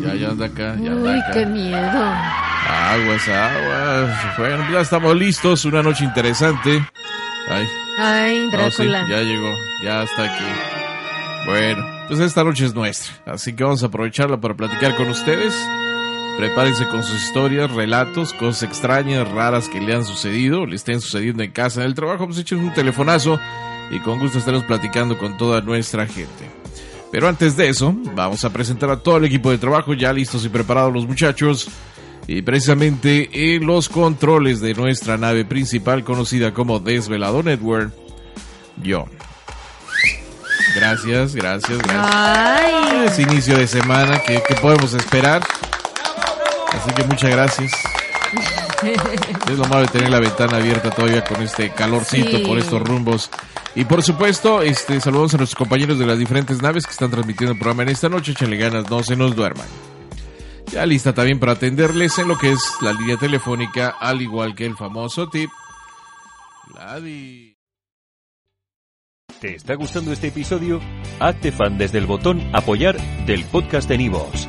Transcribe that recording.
Ya, ya anda acá, ya anda Uy, acá. qué miedo. Aguas, aguas. Bueno, pues ya estamos listos. Una noche interesante. Ay, Ay, no, sí, Drácula. ya llegó, ya está aquí. Bueno, pues esta noche es nuestra. Así que vamos a aprovecharla para platicar con ustedes. Prepárense con sus historias, relatos, cosas extrañas, raras que le han sucedido, le estén sucediendo en casa, en el trabajo. Pues echen un telefonazo y con gusto estaremos platicando con toda nuestra gente. Pero antes de eso, vamos a presentar a todo el equipo de trabajo, ya listos y preparados los muchachos. Y precisamente en los controles de nuestra nave principal conocida como Desvelado Network, yo. Gracias, gracias, gracias. Ay, Es inicio de semana, ¿qué, qué podemos esperar? Así que muchas gracias. Es lo malo de tener la ventana abierta todavía con este calorcito Sí. por estos rumbos. Y por supuesto, este saludamos a nuestros compañeros de las diferentes naves que están transmitiendo el programa en esta noche. Échenle ganas, no se nos duerman. Ya lista también para atenderles en lo que es la línea telefónica, al igual que el famoso tip. Vladi. ¿Te está gustando este episodio? Hazte fan desde el botón Apoyar del podcast de Nivos.